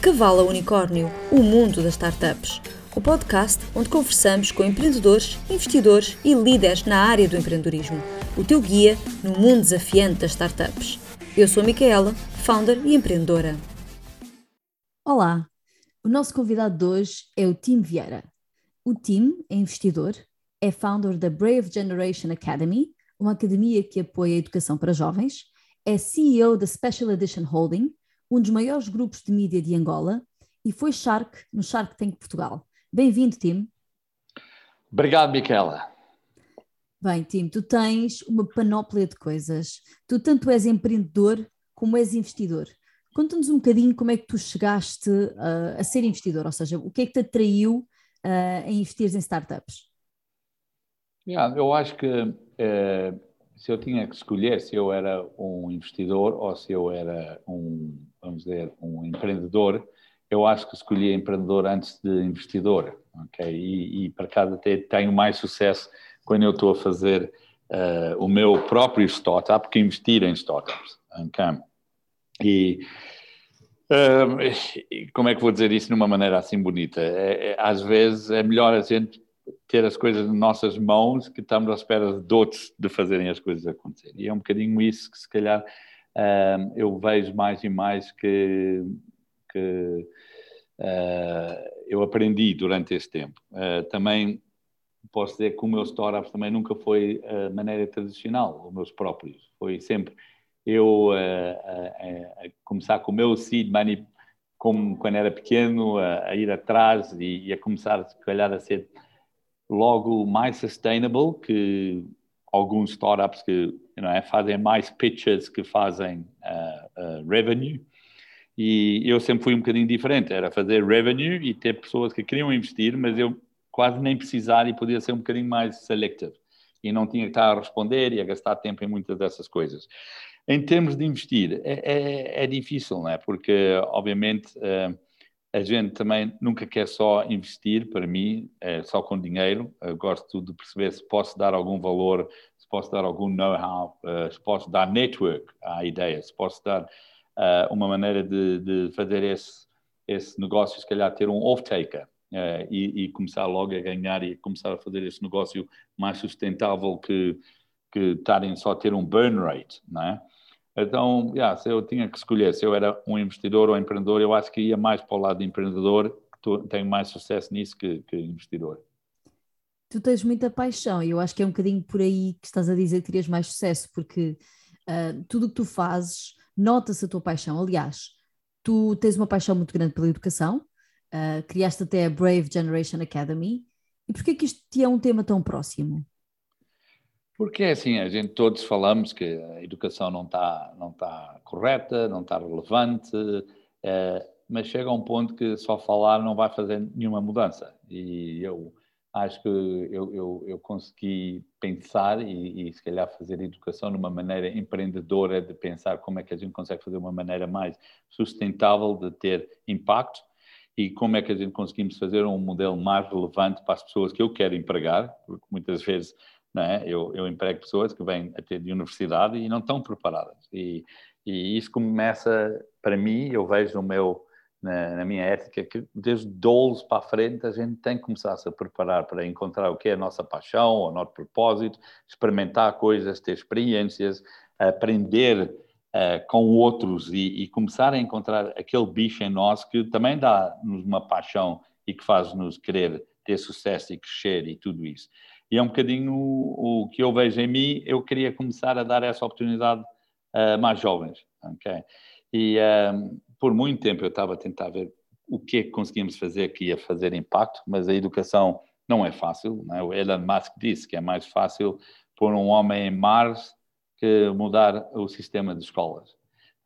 De a Unicórnio, o mundo das startups. O podcast onde conversamos com empreendedores, investidores e líderes na área do empreendedorismo. O teu guia no mundo desafiante das startups. Eu sou a Micaela, founder e empreendedora. Olá, o nosso convidado de hoje é o Tim Vieira. O Tim é investidor, é founder da Brave Generation Academy, uma academia que apoia a educação para jovens, é CEO da Special Edition Holding, um dos maiores grupos de mídia de Angola, e foi Shark no Shark Tank Portugal. Bem-vindo, Tim. Obrigado, Miquela. Bem, Tim, tu tens uma panóplia de coisas. Tu tanto és empreendedor como és investidor. Conta-nos um bocadinho como é que tu chegaste uh, a ser investidor, ou seja, o que é que te atraiu uh, a investir em startups? Yeah, eu acho que uh, se eu tinha que escolher se eu era um investidor ou se eu era um, vamos dizer, um empreendedor, eu acho que escolhi empreendedor antes de investidor, ok? E, e para casa até tenho mais sucesso quando eu estou a fazer uh, o meu próprio startup que investir em startups, ok? E uh, como é que vou dizer isso de uma maneira assim bonita? É, é, às vezes é melhor a gente ter as coisas nas nossas mãos que estamos à espera de outros de fazerem as coisas acontecer. E é um bocadinho isso que se calhar uh, eu vejo mais e mais que, que uh, eu aprendi durante esse tempo. Uh, também posso dizer que o meu startup também nunca foi a maneira tradicional, os meus próprios. Foi sempre eu começar com o meu seed money como quando era pequeno, a, a ir atrás e, e, a começar, se calhar, a ser logo mais sustainable que alguns startups que you know, fazem mais pitches que fazem uh, uh, revenue. E eu sempre fui um bocadinho diferente, era fazer revenue e ter pessoas que queriam investir, mas eu quase nem precisar e podia ser um bocadinho mais selective. E não tinha que estar a responder e a gastar tempo em muitas dessas coisas. Em termos de investir, é, é, é difícil, não é? Porque, obviamente, uh, a gente também nunca quer só investir, para mim, é só com dinheiro. Eu gosto de perceber se posso dar algum valor, se posso dar algum know-how, uh, se posso dar network à ideia, se posso dar uh, uma maneira de, de, fazer esse, esse negócio, se calhar ter um off-taker. Uh, e, e, começar logo a ganhar e começar a fazer esse negócio mais sustentável que, que estarem só a ter um burn rate, não é? Então, yeah, se eu tinha que escolher se eu era um investidor ou um empreendedor, eu acho que ia mais para o lado de empreendedor, que tenho mais sucesso nisso que, que investidor. Tu tens muita paixão e eu acho que é um bocadinho por aí que estás a dizer que terias mais sucesso, porque uh, tudo o que tu fazes nota-se a tua paixão. Aliás, tu tens uma paixão muito grande pela educação, uh, criaste até a Brave Generation Academy. E porquê que isto te é um tema tão próximo? Porque é assim, a gente todos falamos que a educação não está não tá correta, não está relevante, é, mas chega a um ponto que só falar não vai fazer nenhuma mudança. E eu acho que eu, eu, eu consegui pensar e, e, se calhar fazer educação numa maneira empreendedora de pensar como é que a gente consegue fazer uma maneira mais sustentável de ter impacto e como é que a gente conseguimos fazer um modelo mais relevante para as pessoas que eu quero empregar, porque muitas vezes é? Eu, eu emprego pessoas que vêm até de universidade e não estão preparadas. E, e isso começa, para mim, eu vejo meu, na, na, minha ética, que desde 12 para a frente a gente tem que começar a se preparar para encontrar o que é a nossa paixão, o nosso propósito, experimentar coisas, ter experiências, aprender uh, com outros e, e, começar a encontrar aquele bicho em nós que também dá-nos uma paixão e que faz-nos querer ter sucesso e crescer e tudo isso. E é um bocadinho o, o, que eu vejo em mim, eu queria começar a dar essa oportunidade a mais jovens, ok? E um, por muito tempo eu estava a tentar ver o que é que conseguimos fazer que ia fazer impacto, mas a educação não é fácil. Não é? O Elon Musk disse que é mais fácil pôr um homem em Mars que mudar o sistema de escolas.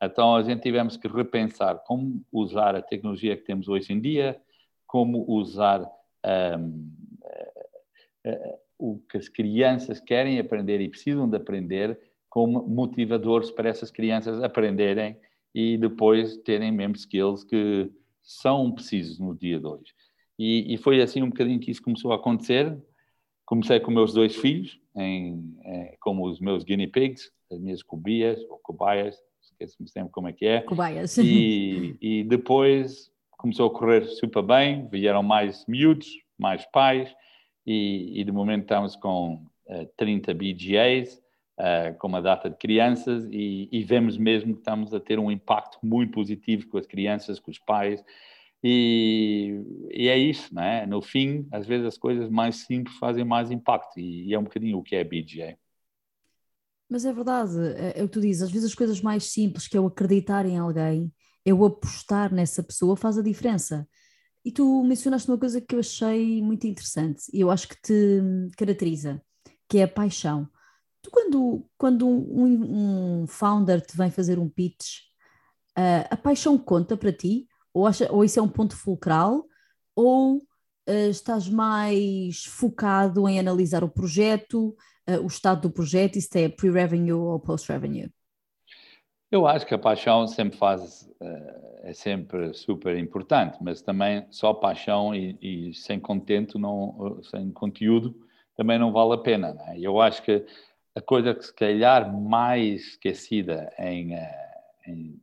Então a gente tivemos que repensar como usar a tecnologia que temos hoje em dia, como usar um, o que as crianças querem aprender e precisam de aprender como motivadores para essas crianças aprenderem e depois terem mesmo skills que são precisos no dia de hoje. E, e, foi assim um bocadinho que isso começou a acontecer. Comecei com meus dois filhos, em, em, como os meus guinea pigs, as minhas cobias, ou cobaias, esqueço-me sempre como é que é. Cobaias. E, e depois começou a correr super bem, vieram mais miúdos, mais pais, e, e de momento estamos com uh, 30 BGAs, uh, com uma data de crianças, e, e, vemos mesmo que estamos a ter um impacto muito positivo com as crianças, com os pais, e, e é isso, não é? No fim, às vezes as coisas mais simples fazem mais impacto, e, e é um bocadinho o que é BGA. Mas é verdade, é, é o que tu dizes, às vezes as coisas mais simples, que é o acreditar em alguém, é o apostar nessa pessoa, faz a diferença. E tu mencionaste uma coisa que eu achei muito interessante e eu acho que te caracteriza, que é a paixão. Tu, quando, quando um, um founder te vem fazer um pitch, uh, a paixão conta para ti? Ou, acha, ou isso é um ponto fulcral? Ou uh, estás mais focado em analisar o projeto, uh, o estado do projeto, isso é pre-revenue ou post-revenue? Eu acho que a paixão sempre faz, uh, é sempre super importante, mas também só paixão e, e, sem contento, não, sem conteúdo, também não vale a pena. Né? Eu acho que a coisa que se calhar mais esquecida em, uh, em,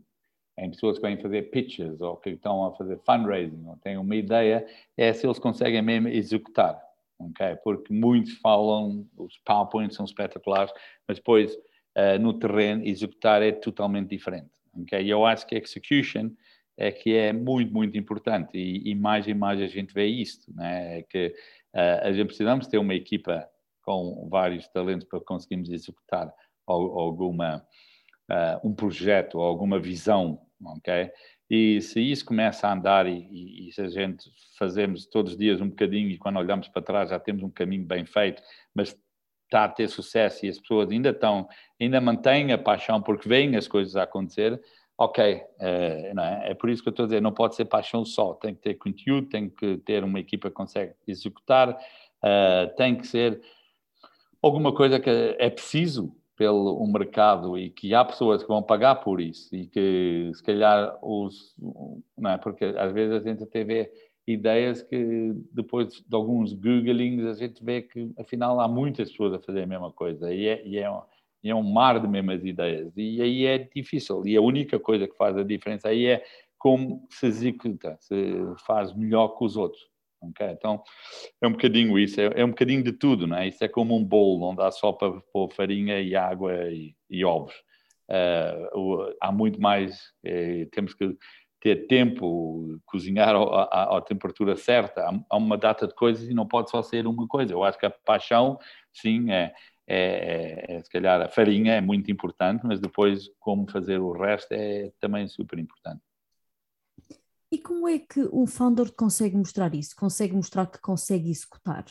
em, pessoas que vêm fazer pitches ou que estão a fazer fundraising ou têm uma ideia é se eles conseguem mesmo executar ok? Porque muitos falam, os PowerPoints são espetaculares, mas depois uh, no terreno executar é totalmente diferente, ok? E eu acho que execution é que é muito, muito importante e, e mais e mais a gente vê isto, né? Que uh, a gente precisamos ter uma equipa com vários talentos para conseguirmos executar alguma uh, um projeto alguma visão, ok? E se isso começa a andar e, e, se a gente fazemos todos os dias um bocadinho e quando olhamos para trás já temos um caminho bem feito, mas está a ter sucesso e as pessoas ainda estão, ainda mantêm a paixão porque veem as coisas a acontecer, ok, é, é? é, por isso que eu estou a dizer, não pode ser paixão só, tem que ter conteúdo, tem que ter uma equipa que consegue executar, uh, tem que ser alguma coisa que é preciso pelo um mercado e que há pessoas que vão pagar por isso e que se calhar os não é porque às vezes a gente até vê ideias que depois de alguns googlings a gente vê que afinal há muitas pessoas a fazer a mesma coisa e é, e é, um, é um mar de mesmas ideias e aí é difícil e a única coisa que faz a diferença aí é como se executa, se faz melhor que os outros. Okay? Então, é um bocadinho isso, é, é, um bocadinho de tudo, não é? Isso é como um bolo, não dá só para pôr farinha e água e, e ovos. Uh, há muito mais, eh, temos que ter tempo, cozinhar à, temperatura certa, há, há, uma data de coisas e não pode só ser uma coisa. Eu acho que a paixão, sim, é, é, é, é se calhar a farinha é muito importante, mas depois como fazer o resto é também super importante. E como é que um founder consegue mostrar isso? Consegue mostrar que consegue executar?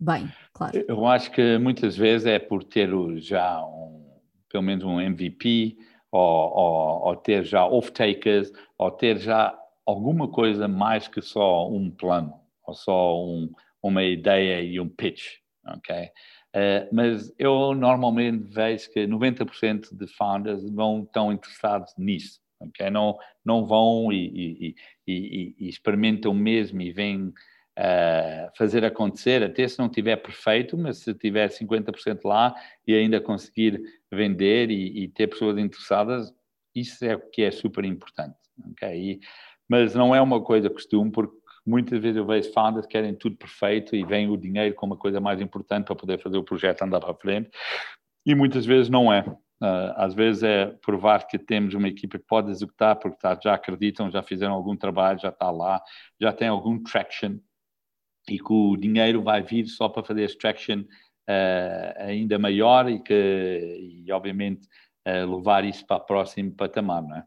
Bem, claro. Eu acho que muitas vezes é por ter já um, pelo menos um MVP, ou, ou, ou ter já off-takers, ou ter já alguma coisa mais que só um plano, ou só um, uma ideia e um pitch, ok? Uh, mas eu normalmente vejo que 90% de founders não estão interessados nisso okay? não, não vão e, e, e, e experimentam mesmo e vêm uh, fazer acontecer, até se não tiver perfeito, mas se tiver 50% lá e ainda conseguir vender e, ter pessoas interessadas, isso é o que é super importante. Okay? mas não é uma coisa costume, porque muitas vezes eu vejo founders que querem tudo perfeito e vem o dinheiro como a coisa mais importante para poder fazer o projeto andar para frente, e muitas vezes não é. Uh, às vezes é provar que temos uma equipa que pode executar, porque tá, já acreditam, já fizeram algum trabalho, já está lá, já tem algum traction e que o dinheiro vai vir só para fazer esse traction uh, ainda maior e que, e, obviamente, uh, levar isso para o próximo patamar, não é?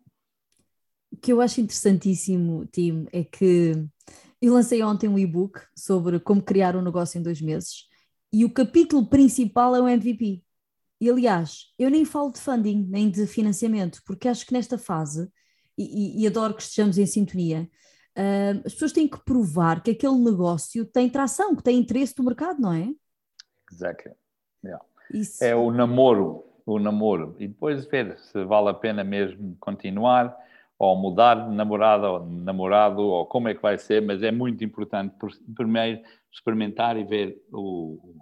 O que eu acho interessantíssimo, Tim, é que eu lancei ontem um e-book sobre como criar um negócio em dois meses e o capítulo principal é o MVP e aliás, eu nem falo de funding, nem de financiamento, porque acho que nesta fase, e, e, e adoro que estejamos em sintonia, uh, as pessoas têm que provar que aquele negócio tem tração, que tem interesse do mercado, não é? Exactly. Yeah. Isso. É o namoro, o namoro. E depois ver se vale a pena mesmo continuar, ou mudar de namorada ou namorado, ou como é que vai ser, mas é muito importante primeiro experimentar e ver o,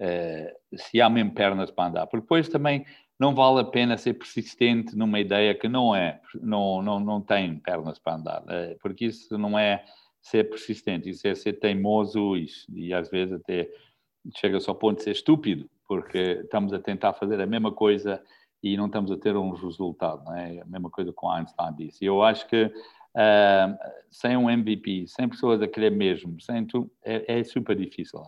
uh, se há mesmo pernas para andar. Porque depois também não vale a pena ser persistente numa ideia que não é, não, não, não tem pernas para andar, eh, porque isso não é ser persistente, isso é ser teimoso isso, e às vezes até chega-se ao ponto de ser estúpido, porque estamos a tentar fazer a mesma coisa e não estamos a ter um resultado, não é? A mesma coisa com Einstein disse. E eu acho que uh, sem um MVP, sem pessoas a querer mesmo, sem tu, é, é super difícil.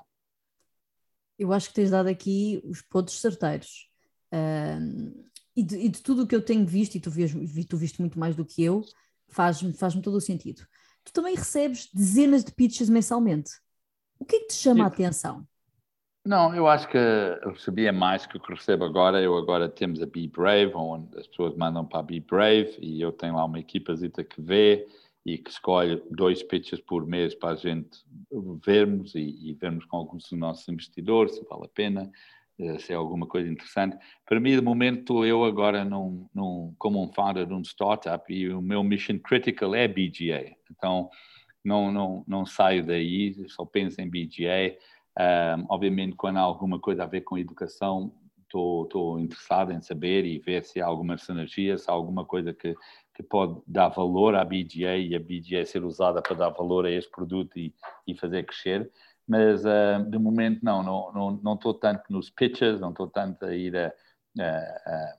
Eu acho que tens dado aqui os pontos certeiros. Uh, e, de, e, de, tudo o que eu tenho visto, e tu, tu viste muito mais do que eu, faz-me faz todo o sentido. Tu também recebes dezenas de pitches mensalmente. O que é que te chama a atenção? Não, eu acho que eu recebia mais que o que recebo agora. Eu agora temos a Be Brave, onde as pessoas mandam para a Be Brave e eu tenho lá uma equipazita que vê e que escolhe dois pitches por mês para a gente vermos e, e vermos com alguns dos nossos investidores se vale a pena, se é alguma coisa interessante. Para mim, de momento, eu agora num, num, como um founder de um startup e o meu mission critical é BGA. Então, não, não, não saio daí, só penso em BGA um, obviamente, quando há alguma coisa a ver com educação, estou interessado em saber e ver se há alguma sinergia, se há alguma coisa que, que pode dar valor à BGA e a BGA ser usada para dar valor a este produto e, e fazer crescer. Mas, uh, de momento, não, não estou não, não tanto nos pitches, não estou tanto a ir a, a,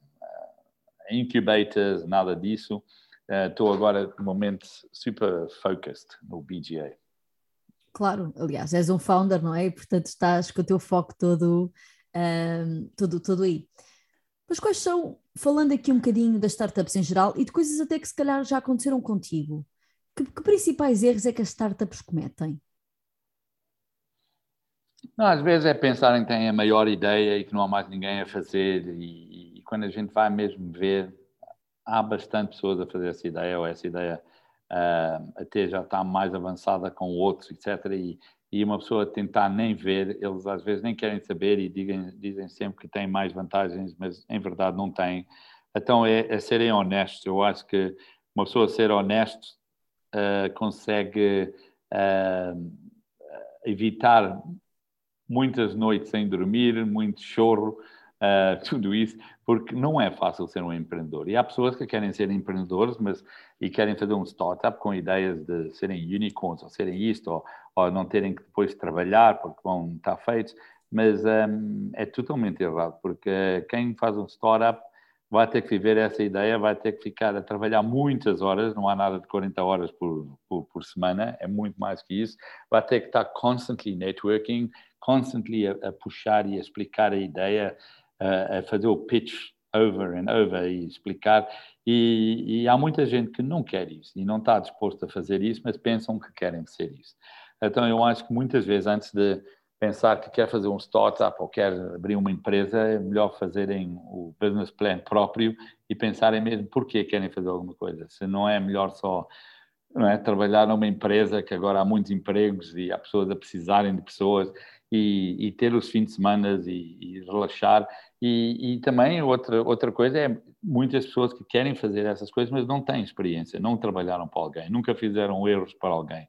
a, incubators, nada disso. Estou uh, agora, de momento, super focused no BGA. Claro, aliás, és um founder, não é? E, portanto, estás com o teu foco todo, um, todo, todo aí. Mas quais são, falando aqui um bocadinho das startups em geral e de coisas até que se calhar já aconteceram contigo, que, que principais erros é que as startups cometem? Não, às vezes é pensarem que têm a maior ideia e que não há mais ninguém a fazer, e, e, quando a gente vai mesmo ver, há bastante pessoas a fazer essa ideia, ou essa ideia uh, até já está mais avançada com outros, etc. E, e uma pessoa tentar nem ver, eles às vezes nem querem saber e digam, dizem sempre que têm mais vantagens, mas em verdade não têm. Então é, é serem honestos. Eu acho que uma pessoa ser honesto uh, consegue uh, evitar muitas noites sem dormir, muito choro, uh, tudo isso, porque não é fácil ser um empreendedor. E há pessoas que querem ser empreendedores, mas e querem fazer um startup com ideias de serem unicorns, ou serem isto, ou, ou não terem que depois trabalhar porque vão estar feitos, mas um, é totalmente errado, porque quem faz um startup vai ter que viver essa ideia, vai ter que ficar a trabalhar muitas horas, não há nada de 40 horas por, por, por semana, é muito mais que isso, vai ter que estar constantly networking, constantly a, a puxar e a explicar a ideia, a, a fazer o pitch over and over e explicar. E, e, há muita gente que não quer isso e não está disposto a fazer isso, mas pensam que querem ser isso. Então, eu acho que muitas vezes, antes de pensar que quer fazer um startup ou quer abrir uma empresa, é melhor fazerem o business plan próprio e pensarem mesmo por que querem fazer alguma coisa. Se não é melhor só não é, trabalhar numa empresa que agora há muitos empregos e há pessoas a precisarem de pessoas e, e ter os fins de semana e, e relaxar. E, e, também outra, outra coisa é muitas pessoas que querem fazer essas coisas, mas não têm experiência, não trabalharam para alguém, nunca fizeram erros para alguém.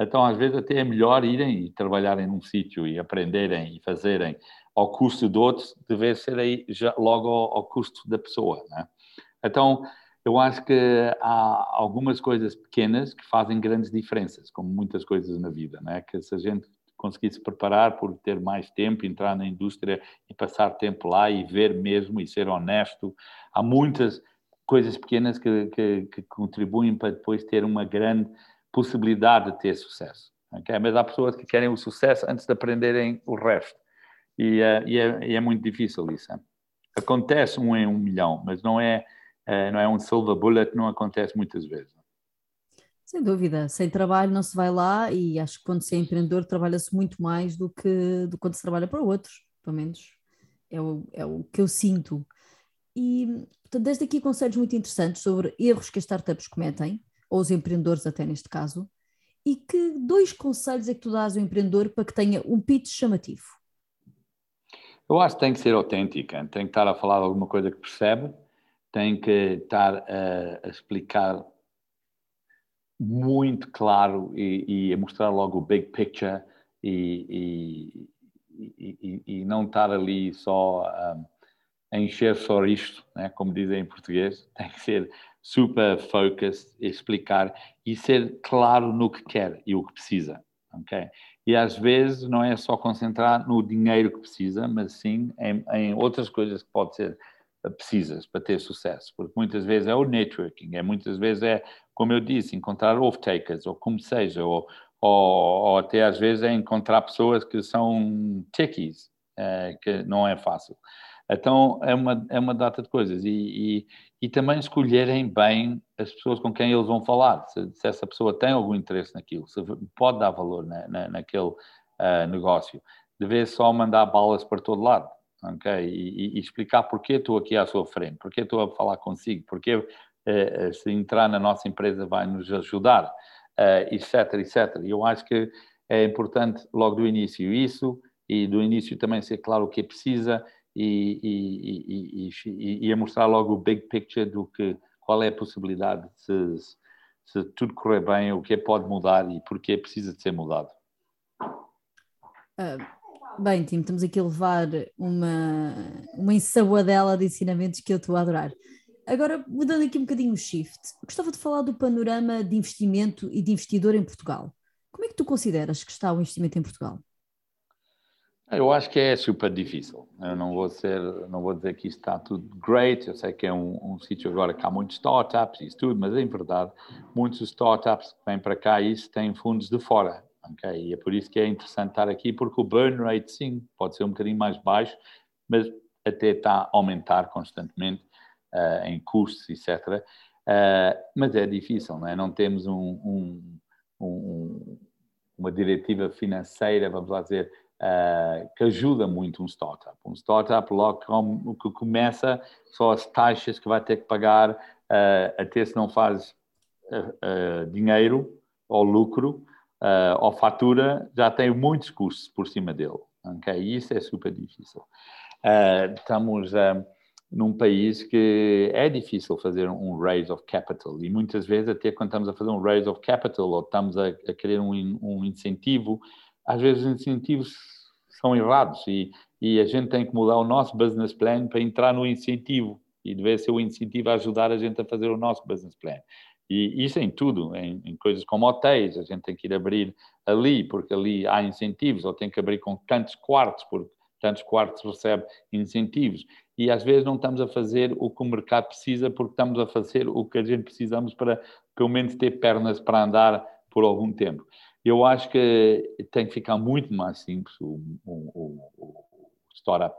Então, às vezes, até é melhor irem e trabalharem num sítio e aprenderem e fazerem ao custo de outros, deve ser aí já logo ao, ao custo da pessoa. Né? Então, eu acho que há algumas coisas pequenas que fazem grandes diferenças, como muitas coisas na vida, né? que se a gente conseguir se preparar por ter mais tempo, entrar na indústria e passar tempo lá e ver mesmo e ser honesto. Há muitas coisas pequenas que, que, que contribuem para depois ter uma grande possibilidade de ter sucesso. Okay? Mas há pessoas que querem o sucesso antes de aprenderem o resto. E, uh, e, é, e é, muito difícil isso. Acontece um em um milhão, mas não é, uh, não é um silver bullet, não acontece muitas vezes. Sem dúvida, sem trabalho não se vai lá e acho que quando se é empreendedor trabalha-se muito mais do que do quando se trabalha para outros, pelo menos é o, é o que eu sinto. E, portanto, desde aqui conselhos muito interessantes sobre erros que as startups cometem, ou os empreendedores até neste caso, e que dois conselhos é que tu dás ao empreendedor para que tenha um pitch chamativo? Eu acho que tem que ser autêntica, tem que estar a falar alguma coisa que percebe, tem que estar a, a explicar muito claro e, e mostrar logo o big picture e, e, e, não estar ali só um, encher só isto, né? como dizem em português, tem que ser super focused, explicar e ser claro no que quer e o que precisa, ok? E às vezes não é só concentrar no dinheiro que precisa, mas sim em, em outras coisas que pode ser precisas para ter sucesso, porque muitas vezes é o networking, é muitas vezes é, como eu disse, encontrar off-takers, ou como seja, ou, ou, ou, até às vezes é encontrar pessoas que são techies, é, que não é fácil. Então é uma, é uma data de coisas e, e, e também escolherem bem as pessoas com quem eles vão falar, se, se, essa pessoa tem algum interesse naquilo, se pode dar valor na, na, naquele uh, negócio. De vez só mandar balas para todo lado ok? E, e, explicar porque estou aqui à sua frente, porque estou a falar consigo, porque eh, se entrar na nossa empresa vai nos ajudar, eh, etc, etc. Eu acho que é importante logo do início isso e do início também ser claro o que precisa e, e, e, e, mostrar logo o big picture do que qual é a possibilidade se, se tudo correr bem, o que é pode mudar e porque precisa de ser mudado. Uh, Bem, Tim, estamos aqui a levar uma, uma ensaboadela de ensinamentos que eu estou a adorar. Agora, mudando aqui um bocadinho o shift, gostava de falar do panorama de investimento e de investidor em Portugal. Como é que tu consideras que está o investimento em Portugal? Eu acho que é super difícil. Eu não vou ser, não vou dizer que isto está tudo great. Eu sei que é um, um sítio agora que há muitos startups e isso tudo, mas em verdade, muitos startups que vêm para cá isso têm fundos de fora. Okay? E é por isso que é interessante estar aqui, porque o burn rate, sim, pode ser um bocadinho mais baixo, mas até está a aumentar constantemente uh, em custos, etc. Uh, eh, mas é difícil, não é? Não temos um, um, um, uma diretiva financeira, vamos lá dizer, uh, que ajuda muito um startup. Um startup, logo que começa, só as taxas que vai ter que pagar, até se não faz dinheiro ou lucro, uh, ou fatura, já tem muitos custos por cima dele. Okay? Isso é super difícil. Uh, estamos uh, num país que é difícil fazer um raise of capital e muitas vezes até quando estamos a fazer um raise of capital ou estamos a, a querer um, um incentivo, às vezes os incentivos são errados e, e a gente tem que mudar o nosso business plan para entrar no incentivo e deve ser o incentivo a ajudar a gente a fazer o nosso business plan. E isso em tudo, em, em, coisas como hotéis, a gente tem que ir abrir ali, porque ali há incentivos, ou tem que abrir com tantos quartos, porque tantos quartos recebe incentivos. E às vezes não estamos a fazer o que o mercado precisa, porque estamos a fazer o que a gente precisamos para, pelo menos, ter pernas para andar por algum tempo. Eu acho que tem que ficar muito mais simples o, o, o, startup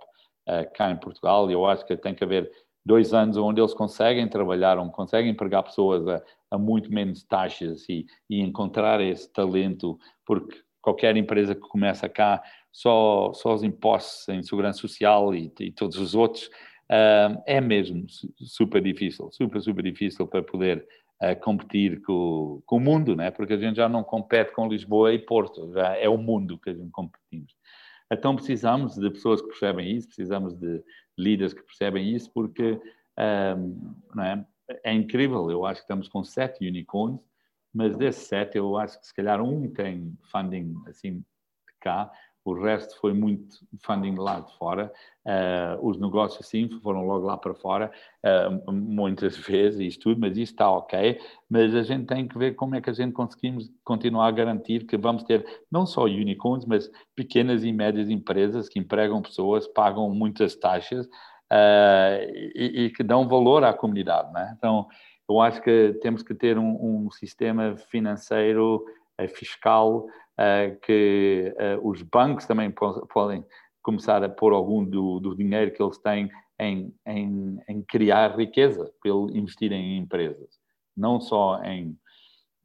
uh, cá em Portugal. Eu acho que tem que haver dois anos onde eles conseguem trabalhar, onde conseguem empregar pessoas a, a muito menos taxas e, e, encontrar esse talento, porque qualquer empresa que começa cá, só, só os impostos em segurança social e, e todos os outros, uh, é mesmo super difícil, super, super difícil para poder uh, competir com, com o mundo, né? porque a gente já não compete com Lisboa e Porto, já é o mundo que a gente competimos. Então precisamos de pessoas que percebem isso, precisamos de líderes que percebem isso, porque um, é? é? incrível. Eu acho que estamos com sete unicorns, mas desses sete, eu acho que se calhar um tem funding assim de cá, o resto foi muito funding lá de fora. Uh, os negócios, sim, foram logo lá para fora, uh, muitas vezes, isto tudo, mas isso está ok. Mas a gente tem que ver como é que a gente conseguimos continuar a garantir que vamos ter não só unicorns, mas pequenas e médias empresas que empregam pessoas, pagam muitas taxas uh, e, e, que dão valor à comunidade. Né? Então, eu acho que temos que ter um, um sistema financeiro, fiscal, uh, que uh, os bancos também podem começar a pôr algum do, do dinheiro que eles têm em, em, em, criar riqueza, pelo investir em empresas, não só em,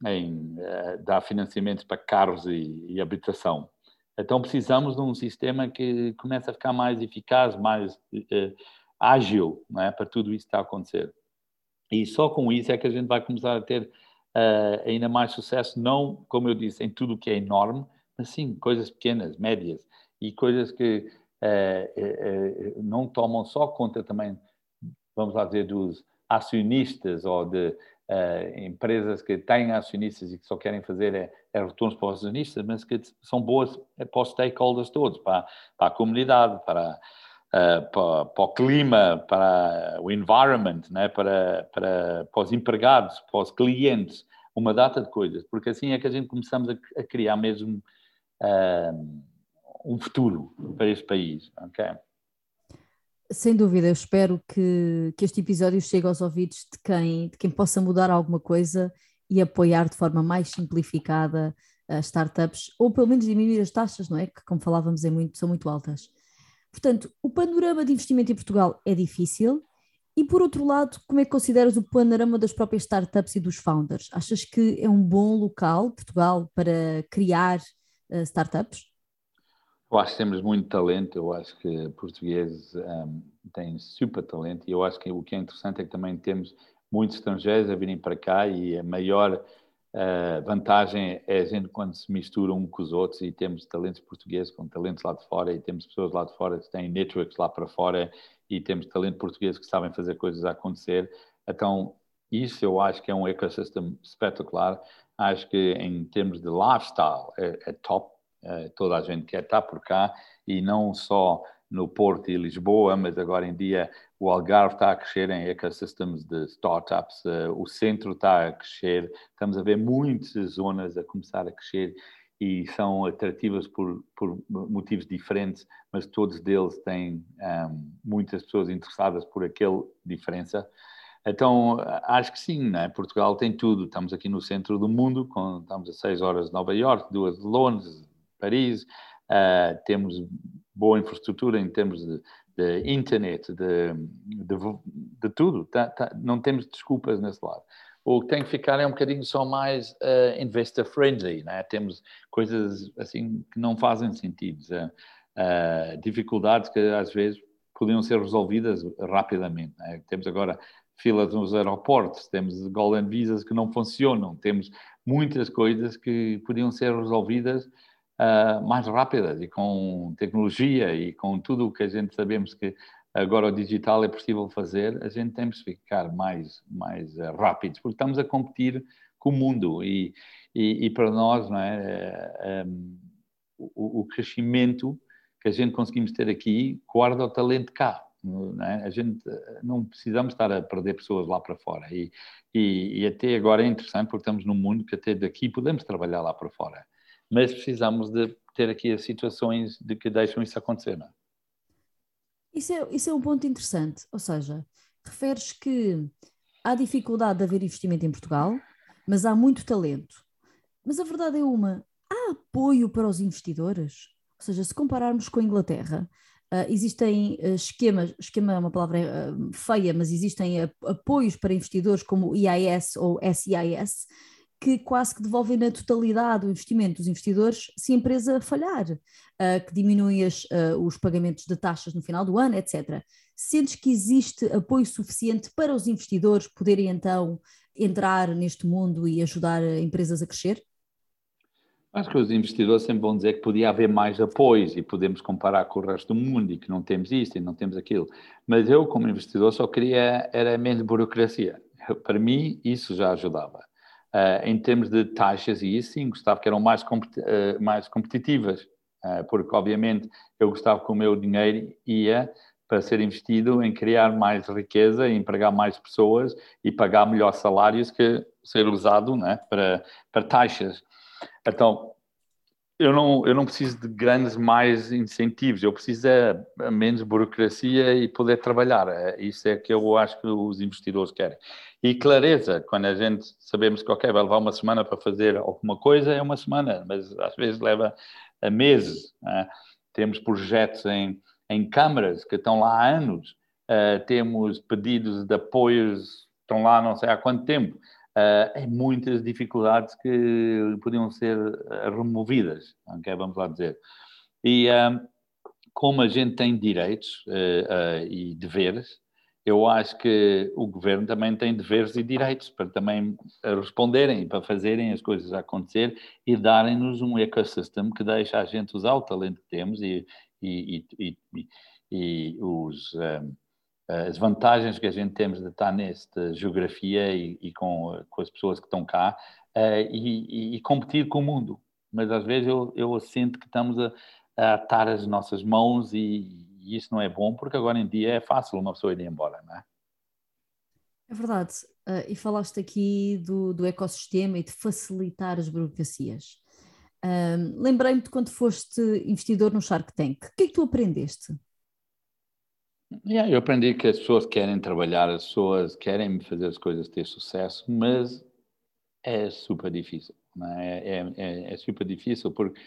em uh, dar financiamento para carros e, e, habitação. Então precisamos de um sistema que comece a ficar mais eficaz, mais ágil, é? para tudo isso estar a acontecer. E só com isso é que a gente vai começar a ter uh, ainda mais sucesso, não, como eu disse, em tudo que é enorme, mas sim coisas pequenas, médias. E coisas que uh, uh, não tomam só conta também, vamos lá dizer, dos acionistas ou de empresas que têm acionistas e que só querem fazer é, é retornos para os acionistas, mas que são boas para os stakeholders todos, para, para a comunidade, para uh, para, para, o clima, para o environment, né? para, para, para os empregados, para os clientes, uma data de coisas, porque assim é que a gente começamos a, a criar mesmo uh, um futuro para este país. Okay? Sem dúvida, eu espero que, que este episódio chegue aos ouvidos de quem, de quem possa mudar alguma coisa e apoiar de forma mais simplificada as startups, ou pelo menos diminuir as taxas, não é? Que, como falávamos, é muito, são muito altas. Portanto, o panorama de investimento em Portugal é difícil. E por outro lado, como é que consideras o panorama das próprias startups e dos founders? Achas que é um bom local, Portugal, para criar uh, startups? Eu acho que temos muito talento, eu acho que portugueses um, têm super talento e eu acho que o que é interessante é que também temos muitos estrangeiros a virem para cá e a maior uh, vantagem é a gente quando se mistura um com os outros e temos talentos portugueses com talentos lá de fora e temos pessoas lá de fora que têm networks lá para fora e temos talento português que sabem fazer coisas acontecer. Então, isso eu acho que é um ecossistema espetacular. Acho que em termos de lifestyle é, é top. É, toda a gente quer estar por cá e não só no Porto e Lisboa, mas agora em dia o Algarve está a crescer em ecosystems de startups, uh, o centro está a crescer, estamos a ver muitas zonas a começar a crescer e são atrativas por, por motivos diferentes, mas todos deles têm um, muitas pessoas interessadas por aquela diferença. Então, acho que sim, né? Portugal tem tudo. Estamos aqui no centro do mundo, com, estamos a seis horas de Nova York, duas de Londres, Paris, uh, temos boa infraestrutura em termos de, de internet, de, de, de tudo. Tá, tá, não temos desculpas nesse lado. O que tem que ficar é um bocadinho só mais uh, investor friendly, né? Temos coisas assim que não fazem sentido, uh, dificuldades que às vezes podiam ser resolvidas rapidamente. Né? Temos agora filas nos aeroportos, temos golden visas que não funcionam, temos muitas coisas que podiam ser resolvidas uh, mais rápidas e com tecnologia e com tudo o que a gente sabemos que agora o digital é possível fazer, a gente tem que ficar mais, mais uh, rápidos, porque estamos a competir com o mundo e, e, e para nós não é, um, eh, o, o, crescimento que a gente conseguimos ter aqui guarda o talento cá. É? A gente não precisamos estar a perder pessoas lá para fora e, e, e até agora é interessante porque estamos num mundo que até daqui podemos trabalhar lá para fora mas precisamos de ter aqui as situações de que deixam isso acontecer. Não é? Isso, é, isso é um ponto interessante, ou seja, referes que há dificuldade de haver investimento em Portugal, mas há muito talento. Mas a verdade é uma, há apoio para os investidores? Ou seja, se compararmos com a Inglaterra, uh, existem uh, esquemas, esquema é uma palavra uh, feia, mas existem apoios para investidores como o EIS ou SEIS, que quase que devolvem na totalidade o investimento dos investidores se a empresa falhar, uh, que diminuem as, uh, os pagamentos de taxas no final do ano, etc. Sentes que existe apoio suficiente para os investidores poderem então entrar neste mundo e ajudar empresas a crescer? Acho que os investidores sempre vão dizer que podia haver mais apoios e podemos comparar com o resto do mundo e que não temos isto e não temos aquilo. Mas eu, como investidor, só queria era menos burocracia. Para mim, isso já ajudava. Uh, em termos de taxas, e isso sim, gostava que eram mais, competi uh, mais competitivas, uh, porque obviamente eu gostava que o meu dinheiro ia para ser investido em criar mais riqueza, empregar mais pessoas e pagar melhores salários que ser usado né, para, para taxas. Então, eu não, eu não preciso de grandes mais incentivos, eu preciso de menos burocracia e poder trabalhar. É, isso é que eu acho que os investidores querem. E clareza, quando a gente sabemos que, ok, vai levar uma semana para fazer alguma coisa, é uma semana, mas às vezes leva a meses. Né? Temos projetos em, em câmaras que estão lá há anos, uh, temos pedidos de apoios, estão lá não sei há quanto tempo uh, em muitas dificuldades que podiam ser eh, removidas, okay? vamos lá dizer. E uh, como a gente tem direitos uh, e deveres, eu acho que o governo também tem deveres e direitos para também responderem, para fazerem as coisas acontecer e darem-nos um ecossistema que deixa a gente usar o talento que temos e, e, e, e os, um, eh, as vantagens que a gente temos de estar nesta geografia e, e com, com, as pessoas que estão cá uh, e, e, competir com o mundo. Mas às vezes eu, eu sinto que estamos a, a atar as nossas mãos e, e, isso não é bom porque agora em dia é fácil uma pessoa ir embora, não é? É verdade. Uh, e falaste aqui do, do ecossistema e de facilitar as burocracias. Um, Lembrei-me de quando foste investidor no Shark Tank. O que é que tu aprendeste? Yeah, eu aprendi que as pessoas querem trabalhar, as pessoas querem fazer as coisas ter sucesso, mas é super difícil. É? É, é, é? super difícil porque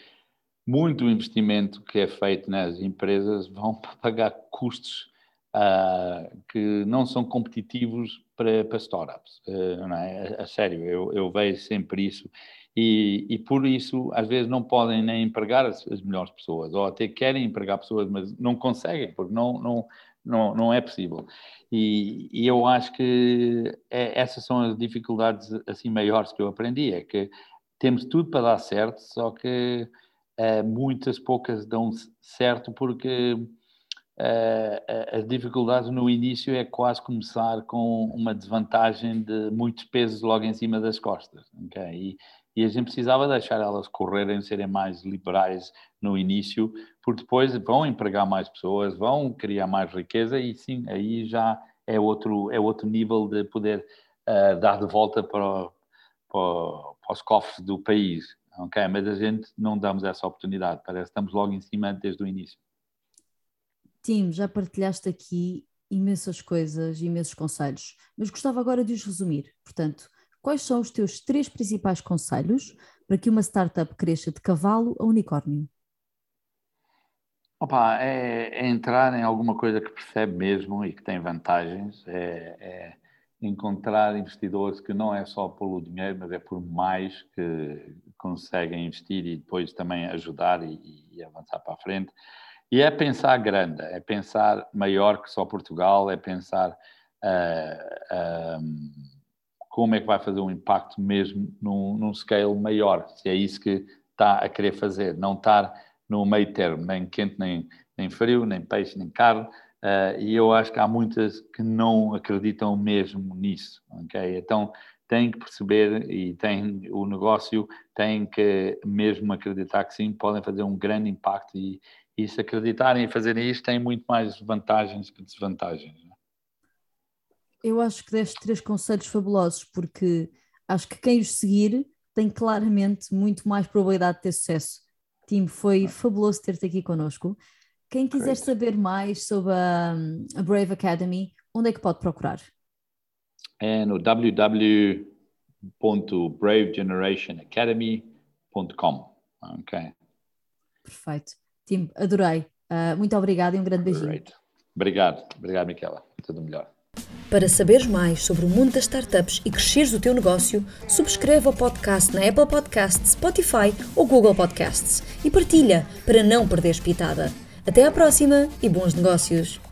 muito investimento que é feito nas empresas vão pagar custos uh, que não são competitivos para, para startups. Uh? A, a sério, eu, eu vejo sempre isso. E, e, por isso, às vezes, não podem nem empregar as, as, melhores pessoas, ou até querem empregar pessoas, mas não conseguem, porque não, não, não, não é possível. E, e eu acho que é, essas são as dificuldades assim maiores que eu aprendi, é que temos tudo para dar certo, só que é, muitas poucas dão certo porque uh, as dificuldades no início é quase começar com uma desvantagem de muitos pesos logo em cima das costas. E, e a gente precisava deixar elas correrem, serem mais liberais no início, porque depois vão empregar mais pessoas, vão criar mais riqueza e sim, aí já é outro, é outro nível de poder uh, dar de volta para, para, para, os cofres do país. Okay? Mas a gente não damos essa oportunidade, parece que estamos logo em cima desde o início. Tim, já partilhaste aqui imensas coisas, imensos conselhos, mas gostava agora de os resumir. Portanto, quais são os teus três principais conselhos para que uma startup cresça de cavalo a unicórnio? Opa, é, é entrar em alguma coisa que percebe mesmo e que tem vantagens, é, é, encontrar investidores que não é só pelo dinheiro, mas é por mais que conseguem investir e depois também ajudar e, e avançar para a frente. E é pensar grande, é pensar maior que só Portugal, é pensar uh, uh, como é que vai fazer um impacto mesmo num, num scale maior, se é isso que está a querer fazer, não estar no meio termo, nem quente, nem, nem frio, nem peixe, nem carne, uh, e eu acho que há muitas que não acreditam mesmo nisso, ok? Então, tem que perceber e tem o negócio tem que mesmo acreditar que sim, podem fazer um grande impacto e, e se acreditarem em fazerem isto, têm muito mais vantagens que desvantagens. É? Eu acho que deste três conselhos fabulosos, porque acho que quem os seguir tem claramente muito mais probabilidade de ter sucesso. Tim, foi fabuloso ter-te aqui connosco. Quem quiser Great. saber mais sobre a, a, Brave Academy, onde é que pode procurar? É no www.bravegenerationacademy.com. Ok. Perfeito. Tim, adorei. Uh, muito obrigada e um grande beijinho. Great. Obrigado, obrigado, Miquela. Tudo melhor. Para saberes mais sobre o mundo das startups e cresceres o teu negócio, subscreve o podcast na Apple Podcasts, Spotify ou Google Podcasts e partilha para não perderes pitada. Até à próxima e bons negócios!